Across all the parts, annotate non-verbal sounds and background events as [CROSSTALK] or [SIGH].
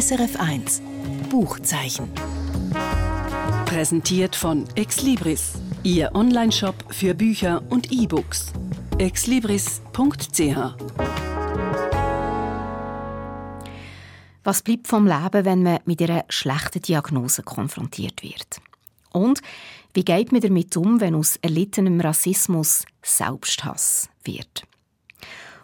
SRF 1 Buchzeichen. Präsentiert von Exlibris, Ihr Onlineshop für Bücher und E-Books. exlibris.ch Was bleibt vom Leben, wenn man mit einer schlechten Diagnose konfrontiert wird? Und wie geht man damit um, wenn aus erlittenem Rassismus Selbsthass wird?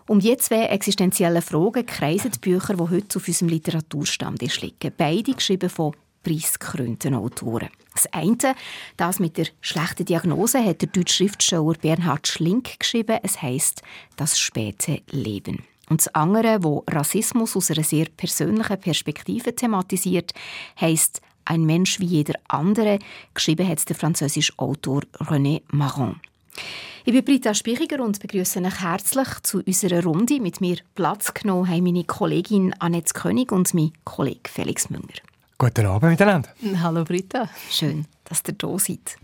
Um die zwei existenziellen Fragen kreisen die Bücher, die heute auf unserem Literaturstand liegen. Beide geschrieben von preisgekrönten Autoren. Das eine, das mit der schlechten Diagnose, hat der deutsche Schriftsteller Bernhard Schlink geschrieben. Es heißt Das späte Leben. Und das andere, wo Rassismus aus einer sehr persönlichen Perspektive thematisiert, heißt Ein Mensch wie jeder andere. Geschrieben hat der französische Autor René Marron. Ich bin Britta Spichiger und begrüße euch herzlich zu unserer Runde. Mit mir Platz genommen haben meine Kollegin Annette König und mein Kollege Felix Münger. Guten Abend miteinander. Hallo Britta. Schön, dass ihr da seid.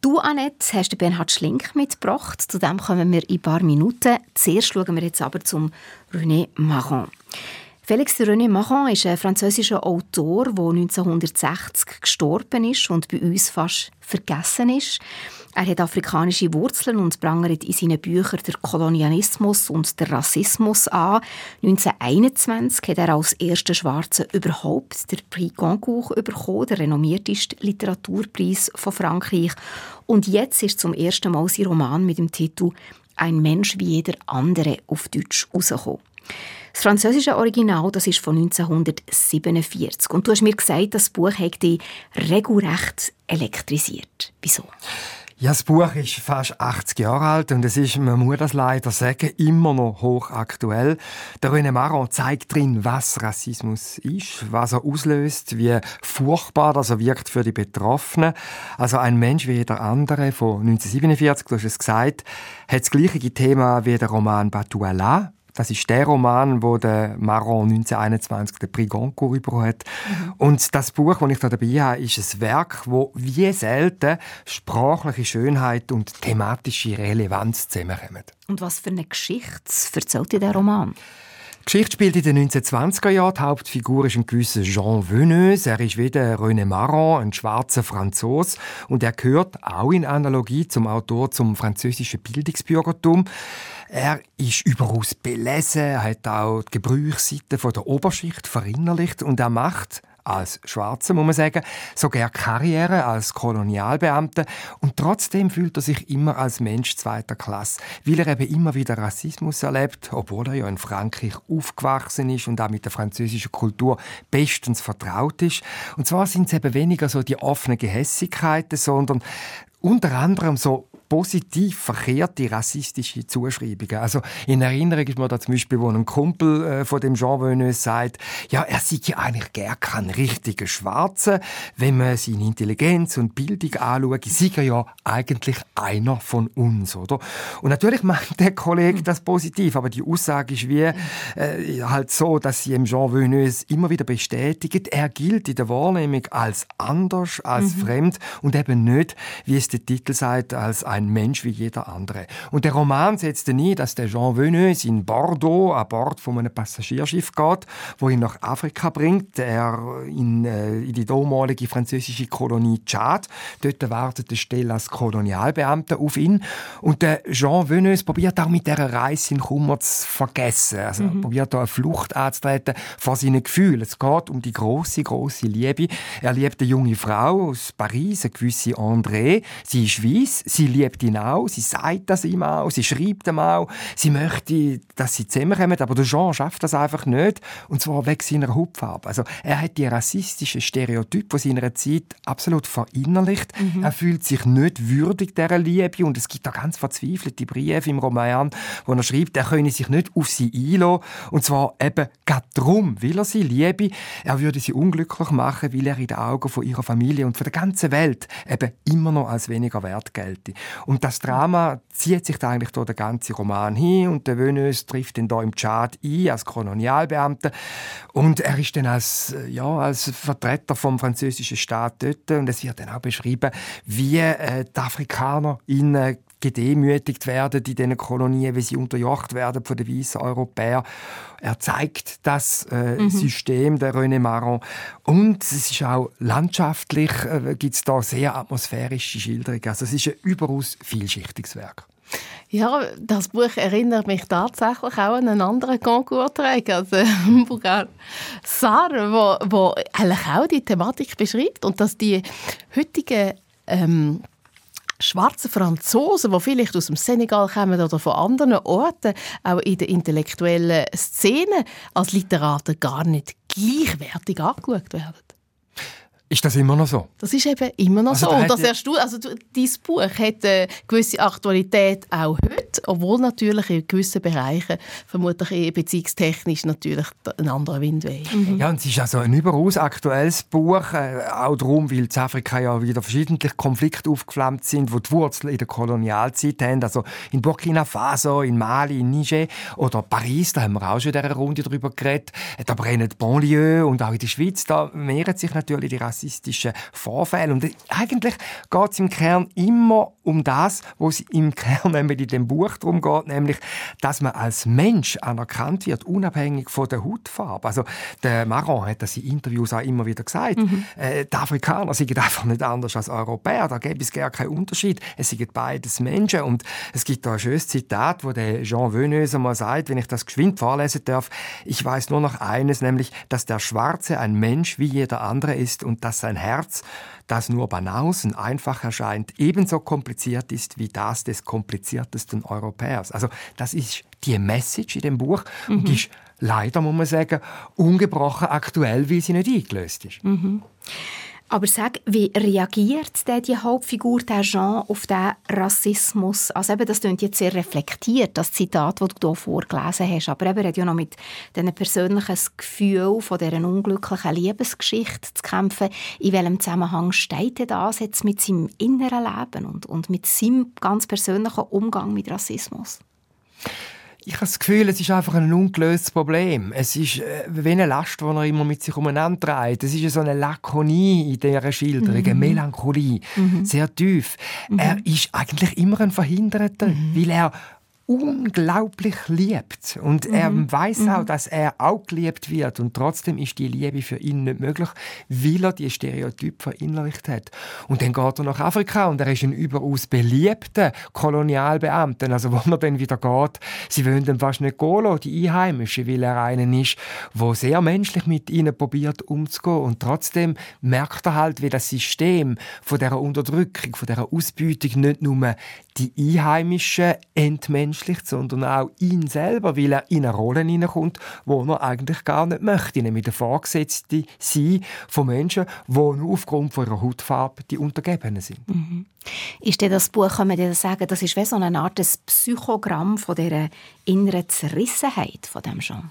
Du, Annette, hast Bernhard Schlink mitgebracht. Zu dem kommen wir in ein paar Minuten. Zuerst schauen wir jetzt aber zum René Marron. Félix René Marron ist ein französischer Autor, der 1960 gestorben ist und bei uns fast vergessen ist. Er hat afrikanische Wurzeln und prangert in seinen Büchern den Kolonialismus und den Rassismus an. 1921 hat er als erster Schwarzer überhaupt den Prix Goncourt bekommen, der renommierteste Literaturpreis von Frankreich. Und jetzt ist zum ersten Mal sein Roman mit dem Titel «Ein Mensch wie jeder andere» auf Deutsch herausgekommen. Das französische Original das ist von 1947. Und du hast mir gesagt, das Buch hat dich regelrecht elektrisiert. Wieso? Ja, das Buch ist fast 80 Jahre alt und es ist, man muss das leider sagen, immer noch hochaktuell. Der René Maron zeigt drin, was Rassismus ist, was er auslöst, wie furchtbar das er wirkt für die Betroffenen. Also ein Mensch wie jeder andere von 1947, du hast es gesagt, hat das gleiche Thema wie der Roman Batuala das ist der Roman, wo der Maron 1921 den Prix Goncourt bekommen hat. Und das Buch, das ich da dabei habe, ist ein Werk, wo wie selten sprachliche Schönheit und thematische Relevanz zusammenkommen. Und was für eine Geschichte erzählt dir der Roman? Die Geschichte spielt in den 1920er Jahren. Die Hauptfigur ist ein gewisser Jean Veneux. Er ist wie der René Maron, ein schwarzer Franzos. Und er gehört auch in Analogie zum Autor zum französischen Bildungsbürgertum. Er ist überaus belesen, er hat auch die Gebrauchsseite der Oberschicht verinnerlicht und er macht als Schwarzer, muss man sagen, sogar Karriere als Kolonialbeamter und trotzdem fühlt er sich immer als Mensch zweiter Klasse, weil er eben immer wieder Rassismus erlebt, obwohl er ja in Frankreich aufgewachsen ist und auch mit der französischen Kultur bestens vertraut ist. Und zwar sind es eben weniger so die offenen Gehässigkeiten, sondern unter anderem so positiv verkehrte rassistische Zuschreibungen. Also in Erinnerung ist mir da zum Beispiel, wo ein Kumpel äh, von dem Jean Venus sagt, ja, er sieht ja eigentlich gar keinen richtigen Schwarzen. Wenn man seine Intelligenz und Bildung anschaut, sieht er ja eigentlich einer von uns, oder? Und natürlich meint der Kollege das positiv, aber die Aussage ist wie äh, halt so, dass sie im Jean Venus immer wieder bestätigt, er gilt in der Wahrnehmung als anders, als mhm. fremd und eben nicht, wie es der Titel sagt, als ein Mensch wie jeder andere. Und der Roman setzt nie, dass der Jean Venus in Bordeaux an Bord von einem Passagierschiff geht, wo ihn nach Afrika bringt. Er in, äh, in die damalige französische Kolonie Tschad. Dort wartet der Stelle als Kolonialbeamter auf ihn. Und der Jean Venus probiert auch mit dieser Reise in Kummer zu vergessen. Also mhm. probiert da eine Flucht anzutreten vor seinen Gefühlen. Es geht um die große, große Liebe. Er liebt eine junge Frau aus Paris, eine gewisse André. Sie ist weiss, sie liebt ihn auch, sie sagt das ihm auch, sie schreibt ihm auch, sie möchte, dass sie zusammenkommen, aber der Jean schafft das einfach nicht, und zwar wegen seiner Hautfarbe. Also er hat die rassistischen Stereotype von seiner Zeit absolut verinnerlicht. Mhm. Er fühlt sich nicht würdig dieser Liebe und es gibt da ganz verzweifelte Briefe im Roman, wo er schreibt, er könne sich nicht auf sie einlassen, und zwar eben gerade darum, weil er sie liebe. Er würde sie unglücklich machen, weil er in den Augen von ihrer Familie und von der ganzen Welt eben immer noch als weniger wert gelte. Und das Drama zieht sich da eigentlich durch den ganzen Roman hin. Und der Venus trifft ihn da im Tschad ein als Kolonialbeamter. Und er ist dann als, ja, als Vertreter vom französischen Staat dort. Und es wird dann auch beschrieben, wie äh, die Afrikaner ihn äh, gedemütigt werden in diesen Kolonien, wie sie unterjocht werden von den weißen Europäern. Er zeigt das äh, mhm. System der René Maron und es ist auch landschaftlich äh, gibt es da sehr atmosphärische Schilderungen. Also es ist ein überaus vielschichtiges Werk. Ja, das Buch erinnert mich tatsächlich auch an einen anderen Concours-Träger, also [LAUGHS] Bougar Sarr, wo, wo eigentlich auch die Thematik beschreibt und dass die heutigen ähm, schwarzen Franzosen, die vielleicht aus dem Senegal kommen oder von anderen Orten, auch in der intellektuellen Szene als Literaten gar nicht gleichwertig angeschaut werden. Ist das immer noch so? Das ist eben immer noch also, so. Und das erstaunt, also dein Buch hat eine gewisse Aktualität auch heute, obwohl natürlich in gewissen Bereichen vermutlich beziehungstechnisch natürlich ein anderer Wind weht. Mhm. Ja, und es ist also ein überaus aktuelles Buch, äh, auch darum, weil in Afrika ja wieder verschiedentlich Konflikte aufgeflammt sind, die die Wurzeln in der Kolonialzeit haben. Also in Burkina Faso, in Mali, in Niger oder Paris, da haben wir auch schon in dieser Runde darüber geredet. Da brennen die Banlieue und auch in der Schweiz, da mehren sich natürlich die Rassisten rassistischen Vorfällen. Und eigentlich geht es im Kern immer um das, was im Kern [LAUGHS] nämlich in dem Buch darum geht, nämlich, dass man als Mensch anerkannt wird, unabhängig von der Hautfarbe. Also der Maron hat das in Interviews auch immer wieder gesagt. Mhm. Äh, die Afrikaner sind einfach nicht anders als Europäer. Da gibt es gar keinen Unterschied. Es sind beides Menschen. Und es gibt da ein schönes Zitat, wo der Jean Veneuze mal sagt, wenn ich das geschwind vorlesen darf, ich weiß nur noch eines, nämlich, dass der Schwarze ein Mensch wie jeder andere ist und dass sein Herz, das nur Banausen einfach erscheint, ebenso kompliziert ist wie das des kompliziertesten Europäers. Also das ist die Message in dem Buch mhm. und die ist leider, muss man sagen, ungebrochen aktuell, weil sie nicht eingelöst ist. Mhm. Aber sag, wie reagiert denn die Hauptfigur, der Jean, auf den Rassismus? Also eben, das klingt jetzt sehr reflektiert, das Zitat, das du hier vorgelesen hast. Aber eben, er hat ja noch mit diesem persönlichen Gefühl von dieser unglücklichen Liebesgeschichte zu kämpfen. In welchem Zusammenhang steht das jetzt mit seinem inneren Leben und, und mit seinem ganz persönlichen Umgang mit Rassismus? Ich habe das Gefühl, es ist einfach ein ungelöstes Problem. Es ist äh, wie eine Last, die er immer mit sich umeinander trägt. Es ist so eine Lakonie in dieser Schilderung, mhm. eine Melancholie, mhm. sehr tief. Mhm. Er ist eigentlich immer ein Verhinderter, mhm. weil er unglaublich liebt. Und mhm. er weiß mhm. auch, dass er auch geliebt wird. Und trotzdem ist die Liebe für ihn nicht möglich, weil er die Stereotype verinnerlicht hat. Und dann geht er nach Afrika und er ist ein überaus beliebter Kolonialbeamter. Also, wo man dann wieder geht, sie wollen dann fast nicht gehen die Einheimischen, weil er einen ist, der sehr menschlich mit ihnen probiert umzugehen. Und trotzdem merkt er halt, wie das System von dieser Unterdrückung, von dieser Ausbeutung nicht nur die Einheimischen entmenschlicht, sondern auch ihn selber, weil er in eine Rolle hineinkommt, wo er eigentlich gar nicht möchte, nämlich der Vorgesetzte sein von Menschen, die nur aufgrund ihrer Hautfarbe die Untergebenen sind. Mhm. Ist das Buch, kann man dir sagen, das ist wie so eine Art Psychogramm von dieser inneren Zerrissenheit von dem Genre?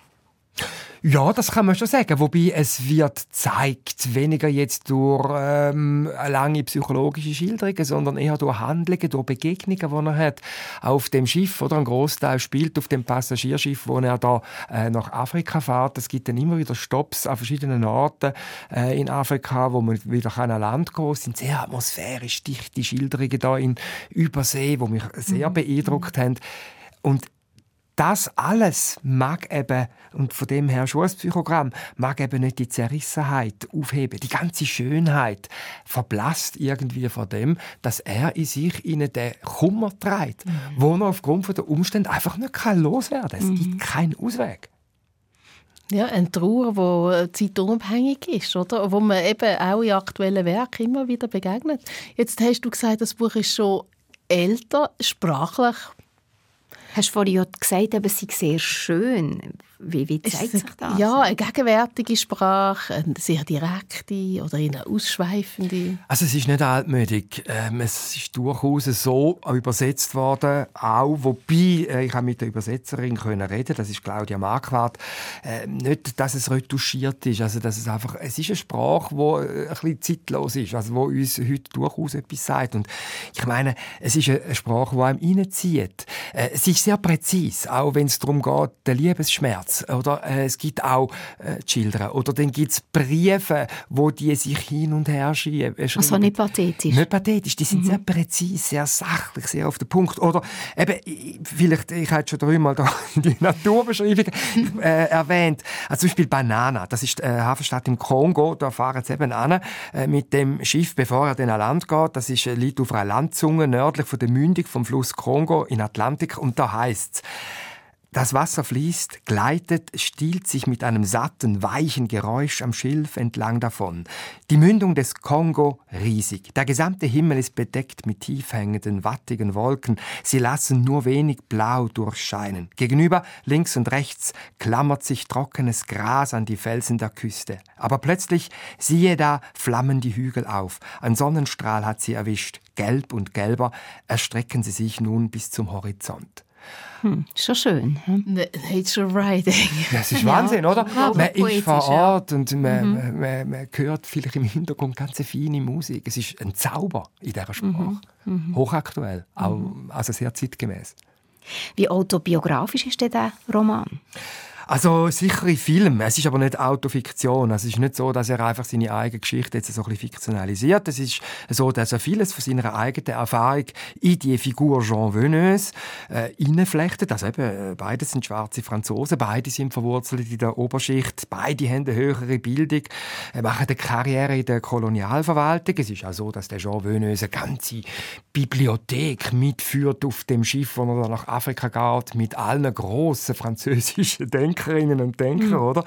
Ja, das kann man schon sagen. Wobei es wird zeigt weniger jetzt durch ähm, lange psychologische Schilderungen, sondern eher durch Handlungen, durch Begegnungen, die er hat auf dem Schiff oder ein Großteil spielt auf dem Passagierschiff, wo er da äh, nach Afrika fährt. Es gibt dann immer wieder Stops an verschiedenen Orten äh, in Afrika, wo man wieder an Land gehen. Es sind sehr atmosphärisch dichte Schilderungen da in Übersee, wo mich sehr mhm. beeindruckt haben. Und das alles mag eben, und von dem her schon ein Psychogramm, mag eben nicht die Zerrissenheit aufheben. Die ganze Schönheit verblasst irgendwie von dem, dass er in sich ihnen den Kummer trägt, mhm. wo er aufgrund der Umstände einfach nicht loswerden kann. Es mhm. gibt keinen Ausweg. Ja, eine Trauer, die zeitunabhängig ist, oder? wo man eben auch in aktuellen Werken immer wieder begegnet. Jetzt hast du gesagt, das Buch ist schon älter, sprachlich Hast du vorhin gesagt, aber es sei sehr schön. Wie, wie zeigt sich das? Ja, eine gegenwärtige Sprache, eine sehr direkte oder eine ausschweifende. Also es ist nicht altmütig. Ähm, es ist durchaus so übersetzt worden, auch wobei äh, ich habe mit der Übersetzerin können reden. Das ist Claudia Marquardt. Äh, nicht, dass es retuschiert ist, also dass es einfach es ist eine Sprache, die äh, ein bisschen zeitlos ist, also wo uns heute durchaus etwas sagt. Und ich meine, es ist eine Sprache, die einem reinzieht. Äh, es ist sehr präzise, auch wenn es darum geht, den Liebesschmerz Herz. Oder äh, es gibt auch äh, Children. Oder dann gibt es Briefe, wo die sich hin und her schieben. Also nicht pathetisch? Nicht pathetisch. Die sind mhm. sehr präzise, sehr sachlich, sehr auf den Punkt. Oder eben, vielleicht, ich habe schon dreimal [LAUGHS] die Naturbeschreibung äh, erwähnt. Also zum Beispiel Banana. Das ist eine Hafenstadt im Kongo. Da fahren sie eben an äh, mit dem Schiff, bevor er dann an Land geht. Das ist, äh, liegt auf einer Landzunge nördlich von der Mündung vom Fluss Kongo in Atlantik. Und da heißt es, das Wasser fließt, gleitet, stiehlt sich mit einem satten, weichen Geräusch am Schilf entlang davon. Die Mündung des Kongo riesig. Der gesamte Himmel ist bedeckt mit tief hängenden, wattigen Wolken. Sie lassen nur wenig Blau durchscheinen. Gegenüber, links und rechts, klammert sich trockenes Gras an die Felsen der Küste. Aber plötzlich, siehe da, flammen die Hügel auf. Ein Sonnenstrahl hat sie erwischt. Gelb und gelber erstrecken sie sich nun bis zum Horizont. Hm, schon schön. Hm? Nature Riding. Das ist Wahnsinn, ja, oder? Man ist vor Ort ja. und man, mhm. man, man, hört vielleicht im Hintergrund ganz feine Musik. Es ist ein Zauber in dieser Sprache. Mhm. Mhm. Hochaktuell, auch, also sehr zeitgemäß. Wie autobiografisch ist denn der Roman? Also sicher in Filmen. Es ist aber nicht Autofiktion. Also es ist nicht so, dass er einfach seine eigene Geschichte jetzt so ein bisschen fiktionalisiert. Es ist so, dass er vieles von seiner eigenen Erfahrung in die Figur Jean Veneuse äh, hineinflechtet. Also eben, äh, beide sind schwarze Franzosen, beide sind verwurzelt in der Oberschicht, beide haben eine höhere Bildung, äh, machen eine Karriere in der Kolonialverwaltung. Es ist auch so, dass der Jean Veneuse eine ganze Bibliothek mitführt auf dem Schiff, wo er nach Afrika geht, mit allen grossen französischen Denkern Denkerinnen und Denker, mhm. oder?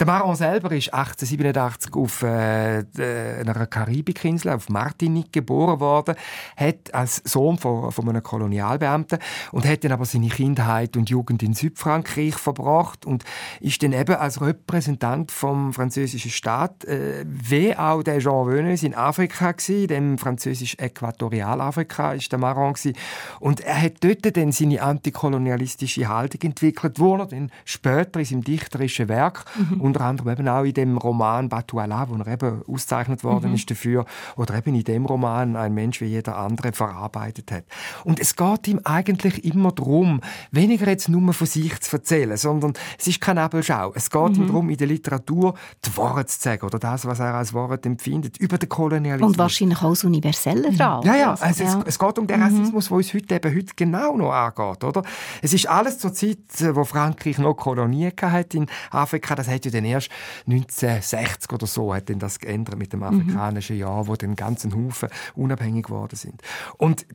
Der Maron selber ist 1887 auf äh, einer Karibikinsel, auf Martinique, geboren worden, hat als Sohn von, von einem Kolonialbeamten und hat dann aber seine Kindheit und Jugend in Südfrankreich verbracht und ist dann eben als Repräsentant vom französischen Staat, äh, wie auch der Jean Veneus in Afrika gewesen, dem französisch Äquatorialafrika ist der Maron gewesen. und er hat dort dann seine antikolonialistische Haltung entwickelt, wo er dann später in seinem dichterischen Werk mhm unter anderem eben auch in dem Roman Batuala, wo er eben ausgezeichnet worden mhm. ist dafür, oder eben in dem Roman ein Mensch wie jeder andere verarbeitet hat. Und es geht ihm eigentlich immer darum, weniger jetzt nur von sich zu erzählen, sondern es ist keine Nebelschau. Es geht mhm. ihm darum, in der Literatur die Worte zu sagen oder das, was er als Wort empfindet, über den Kolonialismus. Und wahrscheinlich auch das Universelle mhm. dran. Ja, ja, also ja. Es, es, geht um den mhm. Rassismus, der uns heute eben heute genau noch angeht, oder? Es ist alles zur Zeit, wo Frankreich noch Kolonien hatte in Afrika, das hat ja dann erst 1960 oder so hat das geändert mit dem mhm. afrikanischen Jahr, wo den ganzen Haufen unabhängig geworden sind. Und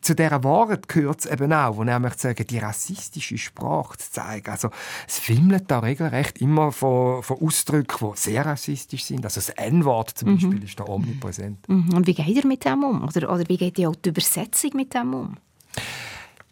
zu dieser Wahrheit gehört es eben auch, wo möchte sagen, die rassistische Sprache zu zeigen. Also es filmt da regelrecht immer von, von Ausdrücken, die sehr rassistisch sind. Also das N-Wort zum mhm. Beispiel ist da omnipräsent. Mhm. Und wie geht ihr mit dem um? Oder, oder wie geht ihr auch die Übersetzung mit dem um?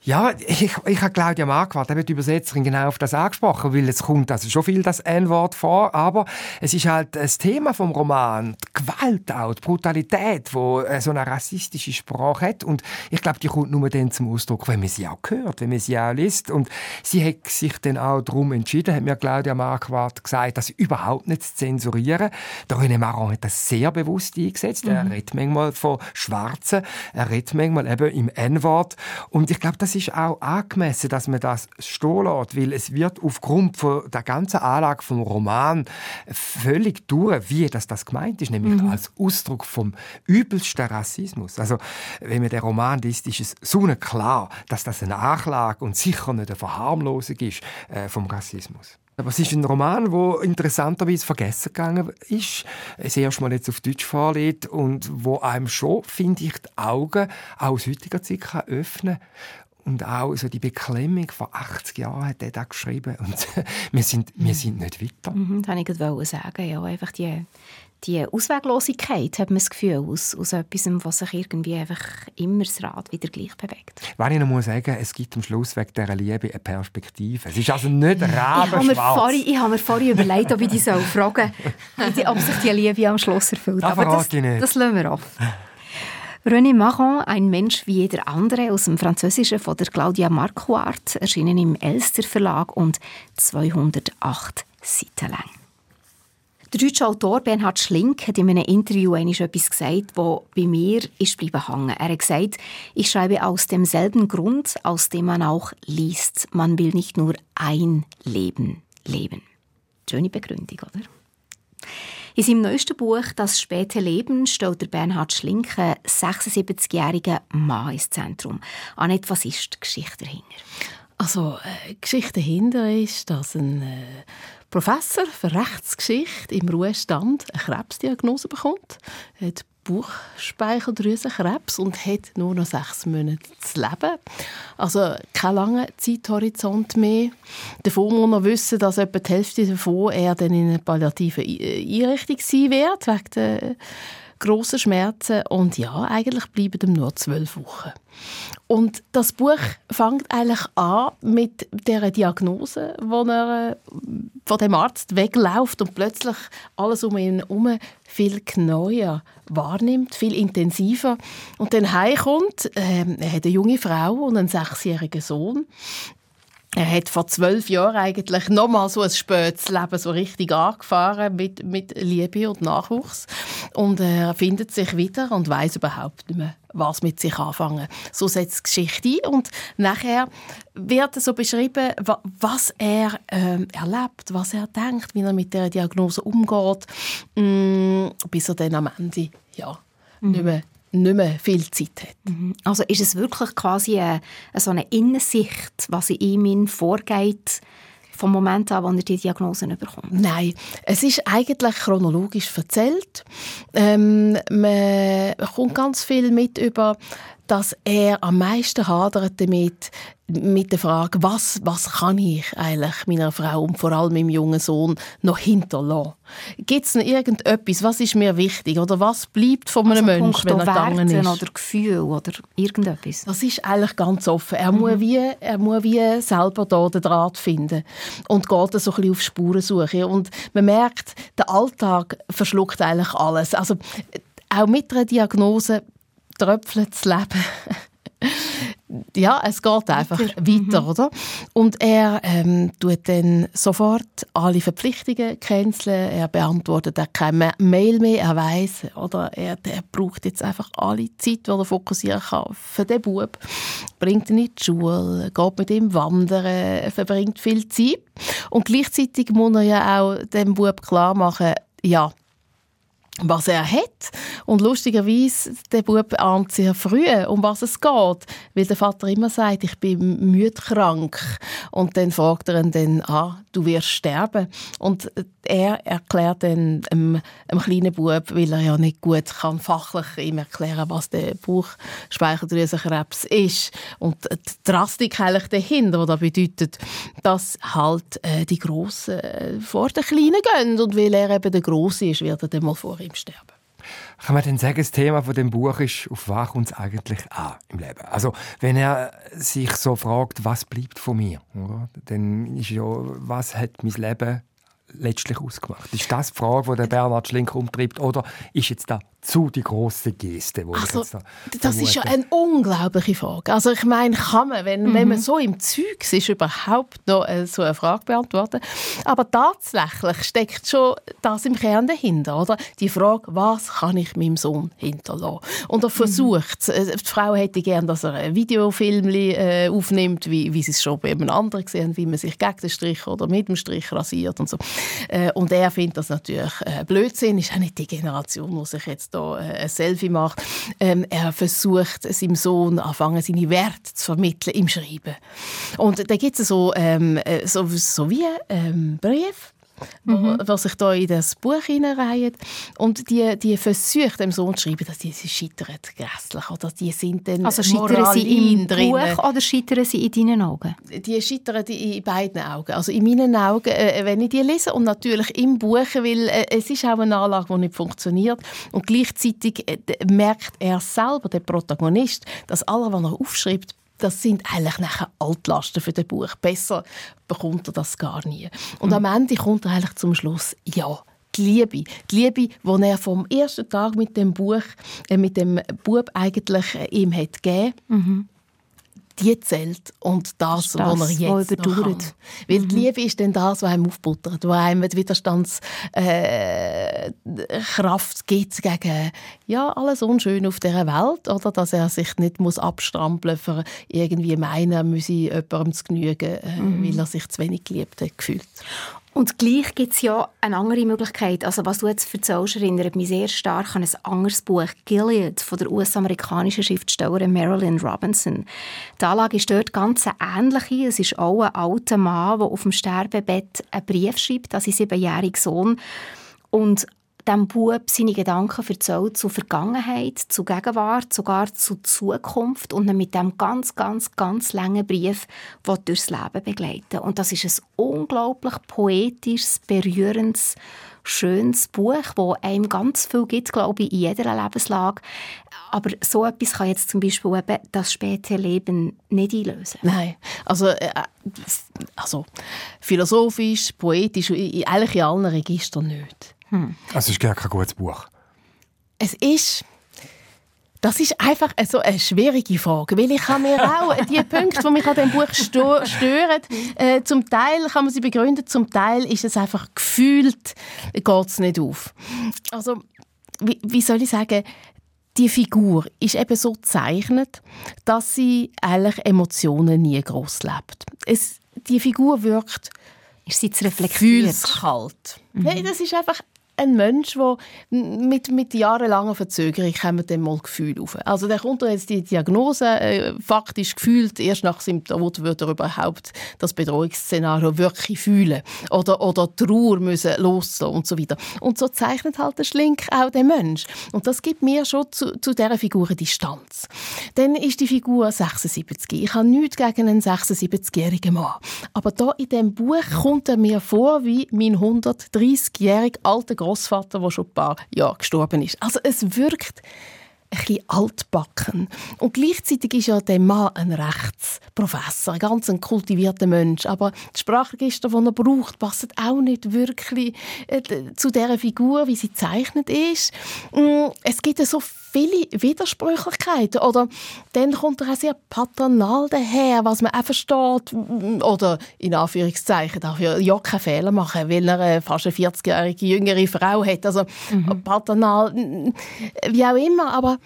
Ja, ich, ich habe Claudia Marquardt, die Übersetzerin, genau auf das angesprochen, weil es kommt also schon viel das N-Wort vor, aber es ist halt das Thema vom Roman, die Gewalt auch, die Brutalität, wo äh, so eine rassistische Sprache hat und ich glaube, die kommt nur dann zum Ausdruck, wenn man sie auch hört, wenn man sie auch liest und sie hat sich dann auch darum entschieden, hat mir Claudia Marquardt gesagt, das überhaupt nicht zu zensurieren. Der René Maron hat das sehr bewusst eingesetzt, mhm. er redet manchmal von Schwarzen, er redet manchmal eben im N-Wort und ich glaube, das ist auch angemessen, dass man das stehen lässt, weil es wird aufgrund von der ganzen Anlage vom Roman völlig durch, wie das, das gemeint ist, nämlich mhm. als Ausdruck vom übelsten Rassismus. Also, wenn man den Roman liest, ist es so klar, dass das eine Anklage und sicher nicht eine Verharmlosung ist äh, vom Rassismus. Aber es ist ein Roman, der interessanterweise vergessen gegangen ist, es erst mal jetzt auf Deutsch vorliegt und wo einem schon, finde ich, die Augen auch aus heutiger Zeit kann öffnen und auch so die Beklemmung von 80 Jahren hat er da geschrieben. Und [LAUGHS] wir sind, wir sind nicht weiter. Mhm, das wollte ich sagen. Ja, einfach die, die Ausweglosigkeit, hat man das Gefühl, aus, aus etwas, was sich irgendwie einfach immer das Rad wieder gleich bewegt. Wenn ich noch muss sagen, es gibt am Schluss wegen dieser Liebe eine Perspektive. Es ist also nicht rabenschwarz. Ich habe mir vorhin überlegt, ob ich dich fragen [LAUGHS] soll, ob sich die Liebe am Schluss erfüllt. Das Aber das, das lassen wir auf. René Maron, ein Mensch wie jeder andere, aus dem Französischen von der Claudia Marquardt, erschienen im Elster Verlag und 208 Seiten lang. Der deutsche Autor Bernhard Schlink hat in einem Interview etwas gesagt, das bei mir ist bleiben hängen. Er hat gesagt, ich schreibe aus demselben Grund, aus dem man auch liest. Man will nicht nur ein Leben Leben. Schöne Begründung, oder? In seinem neuesten Buch «Das späte Leben» stellt der Bernhard Schlinke 76-jährigen Mann ins Zentrum. Annette, was ist die Geschichte dahinter? Also, äh, Geschichte dahinter ist, dass ein äh, Professor für Rechtsgeschichte im Ruhestand eine Krebsdiagnose bekommt. Hat Bauchspeicheldrüsenkrebs und hat nur noch sechs Monate zu leben. Also kein langer Zeithorizont mehr. Davon muss man wissen, dass etwa die Hälfte davon er dann in einer palliativen Einrichtung sein wird, wegen der grossen Schmerzen. Und ja, eigentlich bleiben ihm nur zwölf Wochen. Und das Buch fängt eigentlich an mit der Diagnose, wo er von dem Arzt wegläuft und plötzlich alles um ihn herum viel genauer wahrnimmt, viel intensiver. Und dann heimkommt, äh, er hat eine junge Frau und einen sechsjährigen Sohn. Er hat vor zwölf Jahren eigentlich nochmal so ein spätes Leben so richtig angefahren mit, mit Liebe und Nachwuchs. Und er findet sich wieder und weiß überhaupt nicht mehr, was mit sich anfangen. So setzt die Geschichte ein und nachher wird so beschrieben, was er äh, erlebt, was er denkt, wie er mit der Diagnose umgeht, mm, bis er dann am Ende ja, mhm. nicht mehr nicht mehr viel Zeit hat. Mhm. Also ist es wirklich quasi eine, so eine Innensicht, was in ihm vorgeht, vom Moment an, wo er die Diagnose bekommt? Nein, es ist eigentlich chronologisch erzählt. Ähm, man kommt ganz viel mit über dass er am meisten hadert damit, mit der Frage, was, was kann ich eigentlich meiner Frau und vor allem meinem jungen Sohn noch hinterlassen? Gibt es noch irgendetwas, was ist mir wichtig oder was bleibt von einem also Menschen, wenn er gegangen ist? oder Gefühl oder irgendetwas? Das ist eigentlich ganz offen. Er, mhm. muss, wie, er muss wie selber da den Draht finden und geht so ein bisschen auf Spurensuche. Und man merkt, der Alltag verschluckt eigentlich alles. Also auch mit einer Diagnose tröpfelt das Leben. [LAUGHS] ja, es geht einfach weiter, weiter mhm. oder? Und er ähm, tut dann sofort alle Verpflichtungen canceln. Er beantwortet auch keine Mail mehr. Er weiß, oder? Er, er braucht jetzt einfach alle Zeit, die er fokussieren kann für den Bub. Bringt ihn in die Schule, geht mit ihm wandern, verbringt viel Zeit. Und gleichzeitig muss er ja auch dem Bub klar machen, ja, was er hat. Und lustigerweise, der Bub ahnt sehr früh, um was es geht. Weil der Vater immer sagt, ich bin müde krank. Und dann fragt er ihn dann, ah, du wirst sterben. Und er erklärt dann einem, einem kleinen Bub, weil er ja nicht gut kann fachlich ihm erklären, was der Bauchspeicheldrüsenkrebs ist. Und die Drastik eigentlich dahinter, was bedeutet, dass halt äh, die Grossen äh, vor den Kleinen gehen. Und weil er eben der Grosse ist, wird er dann mal vor ihm sterben. Kann man denn sagen, das Thema von dem Buch ist, auf was kommt es eigentlich an im Leben? Also, wenn er sich so fragt, was bleibt von mir, oder? dann ist ja, was hat mein Leben letztlich ausgemacht? Ist das die Frage, die der Bernhard Schlink umtreibt, oder ist jetzt da zu die große Geste, wo also, ich jetzt da Das ist ja eine unglaubliche Frage. Also ich meine, kann man, wenn, mhm. wenn man so im Zeug ist, überhaupt noch äh, so eine Frage beantworten? Aber tatsächlich steckt schon das im Kern dahinter, oder? Die Frage, was kann ich meinem Sohn hinterlassen? Und er mhm. versucht mhm. Die Frau hätte gern, dass er ein Videofilm äh, aufnimmt, wie, wie sie es schon bei einem anderen gesehen wie man sich gegen den Strich oder mit dem Strich rasiert und so. Äh, und er findet das natürlich äh, Blödsinn. Ist auch nicht die Generation, die sich jetzt da äh, ein Selfie macht. Ähm, er versucht, seinem Sohn anfangen, seine Werte zu vermitteln im Schreiben. Und da gibt es so, ähm, äh, so, so wie ähm, Brief mhm. was sich da in das Buch hineinreihen. Und die, die versuchen dem Sohn zu schreiben, dass die sie scheitern grässlich. Oder die sind dann also scheitern sie im drin. Buch oder scheitern sie in deinen Augen? Die scheitern in beiden Augen. Also in meinen Augen, äh, wenn ich die lese und natürlich im Buch, weil äh, es ist auch eine Anlage, die nicht funktioniert. Und gleichzeitig äh, merkt er selber, der Protagonist, dass alles, was er aufschreibt, das sind eigentlich nachher Altlasten für das Buch. Besser bekommt er das gar nie. Und mhm. am Ende kommt er eigentlich zum Schluss, ja, die Liebe. Die Liebe, die er vom ersten Tag mit dem Buch, äh, mit dem Bub eigentlich äh, ihm hat gegeben. Mhm die zählt und das, das was er jetzt noch kann. Weil mhm. die Liebe ist dann das, was einem aufbuttert, was einem die Widerstandskraft äh, gibt gegen ja, alles Unschöne auf dieser Welt, oder dass er sich nicht muss abstrampeln muss, für irgendwie meinen, er müsse jemandem zu genügen, äh, mhm. weil er sich zu wenig geliebt hat, gefühlt. Und gleich gibt es ja eine andere Möglichkeit. Also was du jetzt erzählst, erinnert mich sehr stark an ein anderes Buch, Gilead, von der US-amerikanischen Schriftstellerin Marilyn Robinson. Die Anlage ist dort ganz ähnlich. Es ist auch ein alter Mann, der auf dem Sterbebett einen Brief schreibt an seinen siebenjährigen Sohn. Und dem Bub seine Gedanken erzählt zur Vergangenheit, zur Gegenwart, sogar zur Zukunft und ihn mit dem ganz, ganz, ganz langen Brief durchs Leben begleiten. Und das ist ein unglaublich poetisches, berührendes, schönes Buch, wo einem ganz viel gibt, glaube ich, in jeder Lebenslage. Aber so etwas kann jetzt zum Beispiel eben das späte Leben nicht einlösen. Nein, also, äh, also philosophisch, poetisch, eigentlich in allen Registern nicht. Hm. Es ist gar kein gutes Buch. Es ist... Das ist einfach so eine schwierige Frage, weil ich habe mir [LAUGHS] auch die Punkte, die mich an dem Buch stören, äh, zum Teil kann man sie begründen, zum Teil ist es einfach gefühlt, geht es nicht auf. Also, wie, wie soll ich sagen, die Figur ist eben so gezeichnet, dass sie eigentlich Emotionen nie groß lebt. Es, die Figur wirkt ist sie zu reflektiert? Kalt. Mhm. Hey, das ist einfach ein Mensch, der mit, mit jahrelanger Verzögerung kommen dann mal Gefühle auf. Also der kommt jetzt die Diagnose äh, faktisch gefühlt, erst nach Tod wird er überhaupt das Bedrohungsszenario wirklich fühlen oder, oder Trauer müssen loslassen und so weiter. Und so zeichnet halt der Schlink auch den Mensch. Und das gibt mir schon zu, zu dieser Figur Distanz. Dann ist die Figur 76. Ich habe nichts gegen einen 76-jährigen Mann. Aber da in dem Buch kommt er mir vor wie mein 130-jähriger alter Großvater Großvater, der schon ein paar Jahre gestorben ist. Also es wirkt ein bisschen altbacken. Und gleichzeitig ist ja der Mann ein Rechtsprofessor, ein ganz ein kultivierter Mensch. Aber die Sprachregister, die er braucht, passen auch nicht wirklich äh, zu der Figur, wie sie zeichnet ist. Mm, es gibt so viele Widersprüchlichkeiten. Oder dann kommt er auch sehr paternal daher, was man auch versteht. Oder in Anführungszeichen darf er ja keine Fehler machen, weil er eine fast eine 40-jährige jüngere Frau hat. Also mhm. paternal, wie auch immer. Aber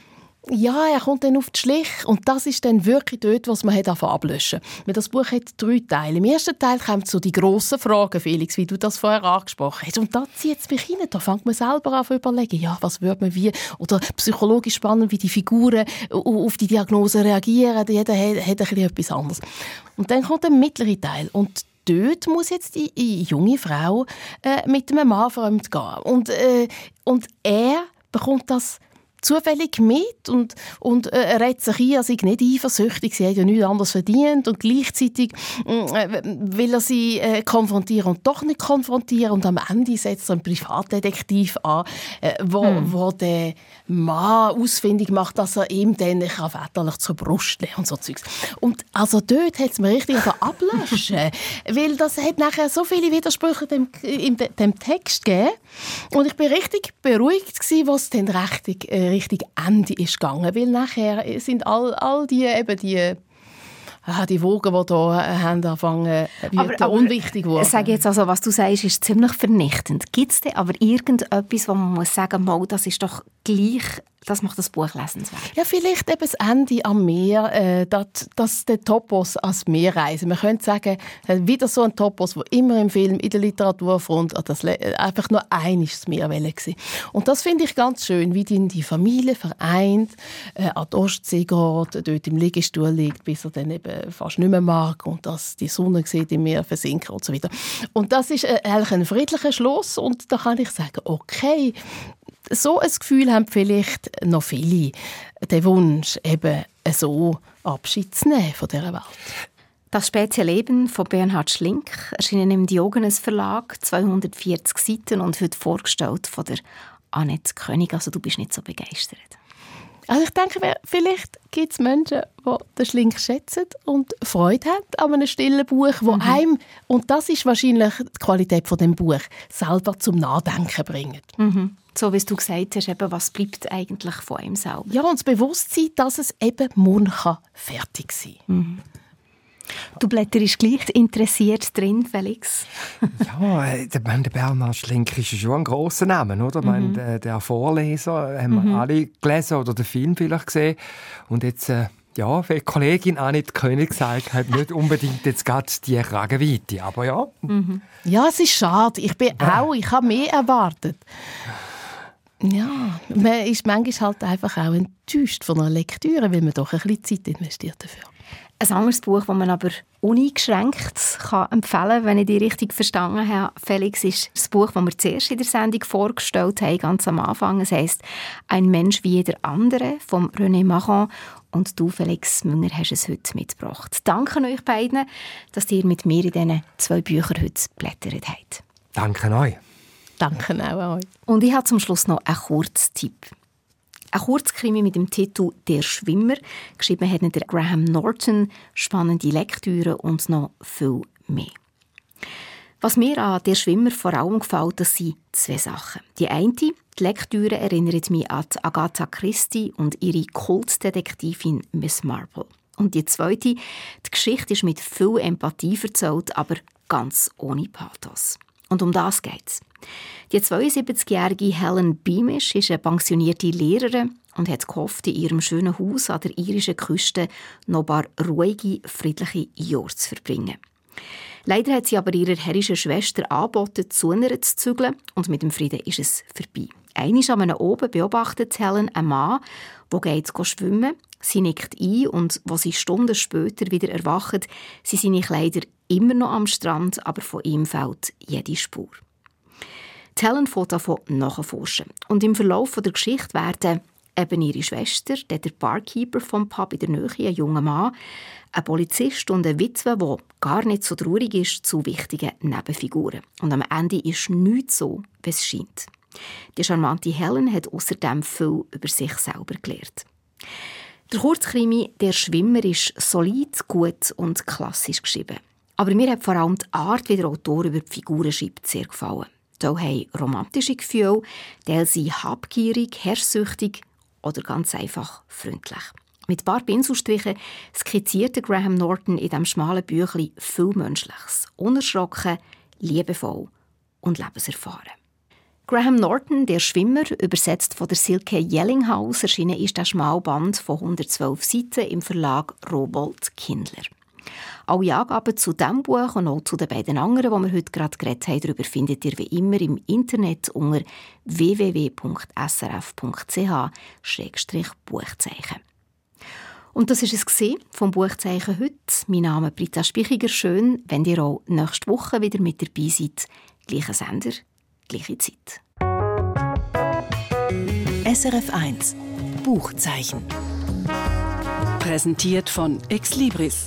ja, er kommt dann auf die Schlich und das ist dann wirklich dort, was man hat ablöschen Weil das Buch hat drei Teile. Im ersten Teil kommen so die grossen Fragen, Felix, wie du das vorher angesprochen hast. Und da zieht es mich rein. Da fängt man selber an zu überlegen, ja, was würde man wie, oder psychologisch spannend, wie die Figuren auf die Diagnose reagieren. Jeder hat, hat ein bisschen etwas anderes. Und dann kommt der mittlere Teil und dort muss jetzt die, die junge Frau äh, mit einem Mann fremd gehen. Und, äh, und er bekommt das zufällig mit und, und äh, redet sich ein, er sei nicht eifersüchtig, sie hat ja nichts anderes verdient und gleichzeitig äh, will er sie äh, konfrontieren und doch nicht konfrontieren und am Ende setzt er einen Privatdetektiv an, äh, wo, hm. wo der Mann ausfindig macht, dass er ihm dann väterlich zur Brust legt und so Zeugs. Und also dort hat es mir richtig ablöschen, [LAUGHS] weil das hat nachher so viele Widersprüche dem, in dem Text gegeben und ich bin richtig beruhigt gewesen, was dann richtig äh, Richtung Ende ist gegangen, weil nachher sind all, all die eben die ah, die Wogen, die hier äh, haben angefangen, äh, aber, aber unwichtig wurden. Sag jetzt also, was du sagst, ist ziemlich vernichtend. Gibt es denn aber irgendetwas, wo man muss sagen muss, das ist doch gleich das macht das Buch lesenswert. Ja, vielleicht eben das Ende am Meer, äh, das, das der Topos als Meerreise. Man könnte sagen, äh, wieder so ein Topos, wo immer im Film, in der Literaturfront, das einfach nur eines Meerwelle war. Und das finde ich ganz schön, wie die, die Familie vereint, äh, an die Ostsee geht, dort im Liegestuhl liegt, bis er dann eben fast nicht mehr mag und dass die Sonne sieht im Meer versinken und so weiter. Und das ist äh, eigentlich ein friedlicher Schluss und da kann ich sagen, okay, so ein Gefühl haben vielleicht noch viele, den Wunsch, eben so Abschied zu nehmen von dieser Welt. Das späte Leben von Bernhard Schlink erschienen im Diogenes Verlag, 240 Seiten und wird vorgestellt von der Annette König. Also du bist nicht so begeistert. Also ich denke, vielleicht gibt es Menschen, die den Schlink schätzen und Freude haben an einem stillen Buch, wo mhm. einem, und das ist wahrscheinlich die Qualität von dem Buch, selber zum Nachdenken bringt. Mhm. So wie du gesagt hast, eben, was bleibt eigentlich von einem selber? Ja, und das Bewusstsein, dass es eben morgen fertig sein kann. Mhm. Du blätterst gleich interessiert drin, Felix. [LAUGHS] ja, der, der Bernhard Schlink ist schon ein grosser Name, oder? Mhm. Meine, der, der, Vorleser haben mhm. wir alle gelesen oder den Film vielleicht gesehen. Und jetzt... Äh, ja, wie die Kollegin Anit König gesagt hat, nicht unbedingt jetzt gerade die Kragenweite, aber ja. Mhm. Ja, es ist schade. Ich bin auch, ich habe mehr erwartet. Ja, man ist manchmal halt einfach auch enttäuscht von einer Lektüre, weil man doch ein bisschen Zeit investiert dafür. Ein anderes Buch, das man aber uneingeschränkt kann empfehlen kann, wenn ich die richtig verstanden habe, Felix, ist das Buch, das wir zuerst in der Sendung vorgestellt haben, ganz am Anfang. Es heisst «Ein Mensch wie jeder andere» von René Maron. Und du, Felix Münger, hast es heute mitgebracht. Danke euch beiden, dass ihr mit mir in diesen zwei Büchern heute blättert habt. Danke euch. Danke auch euch. Und ich habe zum Schluss noch einen kurzen Tipp. Ein Kurzkrimi mit dem Titel «Der Schwimmer». Geschrieben hat der Graham Norton. Spannende Lektüre und noch viel mehr. Was mir an «Der Schwimmer» vor allem gefällt, das sind zwei Sachen. Die eine, die Lektüre erinnert mich an Agatha Christie und ihre Kultdetektivin Miss Marple. Und die zweite, die Geschichte ist mit viel Empathie erzählt, aber ganz ohne Pathos. Und um das geht's. Die 72-jährige Helen Beamish ist eine pensionierte Lehrerin und hat gehofft, in ihrem schönen Haus an der irischen Küste noch ein paar ruhige, friedliche Jahre zu verbringen. Leider hat sie aber ihrer herrischen Schwester angeboten, zu ihr zu zügeln und mit dem Frieden ist es vorbei. Einmal an einem oben beobachtet Helen einen Mann, der geht schwimmen. Sie nickt ein und, als sie Stunden später wieder erwacht, sind seine Kleider immer noch am Strand, aber von ihm fällt jede Spur. Helen fängt davon nachforschen. Und im Verlauf der Geschichte werden eben ihre Schwester, der Barkeeper vom Pub in der Nähe, ein junger Mann, ein Polizist und eine Witwe, die gar nicht so traurig ist, zu wichtigen Nebenfiguren. Und am Ende ist nichts so, wie es scheint. Die charmante Helen hat außerdem viel über sich selber gelernt. Der Kurzkrimi «Der Schwimmer» ist solid, gut und klassisch geschrieben. Aber mir hat vor allem die Art, wie der Autor über die Figuren schreibt, sehr gefallen. Da haben romantische Gefühle, die sind habgierig, herrschsüchtig oder ganz einfach freundlich. Mit ein paar Pinselstrichen skizzierte Graham Norton in diesem schmalen Büchlein viel Menschliches, unerschrocken, liebevoll und lebenserfahren. Graham Norton, der Schwimmer, übersetzt von der Silke Yellinghaus, erschienen ist der Schmalband von 112 Seiten im Verlag Robold Kindler. Alle Angaben zu diesem Buch und auch zu den beiden anderen, die wir heute gerade geredet haben, darüber findet ihr wie immer im Internet unter www.srf.ch-buchzeichen. Und das war es vom Buchzeichen heute. Mein Name ist Britta Spichiger. Schön, wenn ihr auch nächste Woche wieder mit dabei seid. Gleicher Sender, gleiche Zeit. SRF 1 Buchzeichen. Präsentiert von Exlibris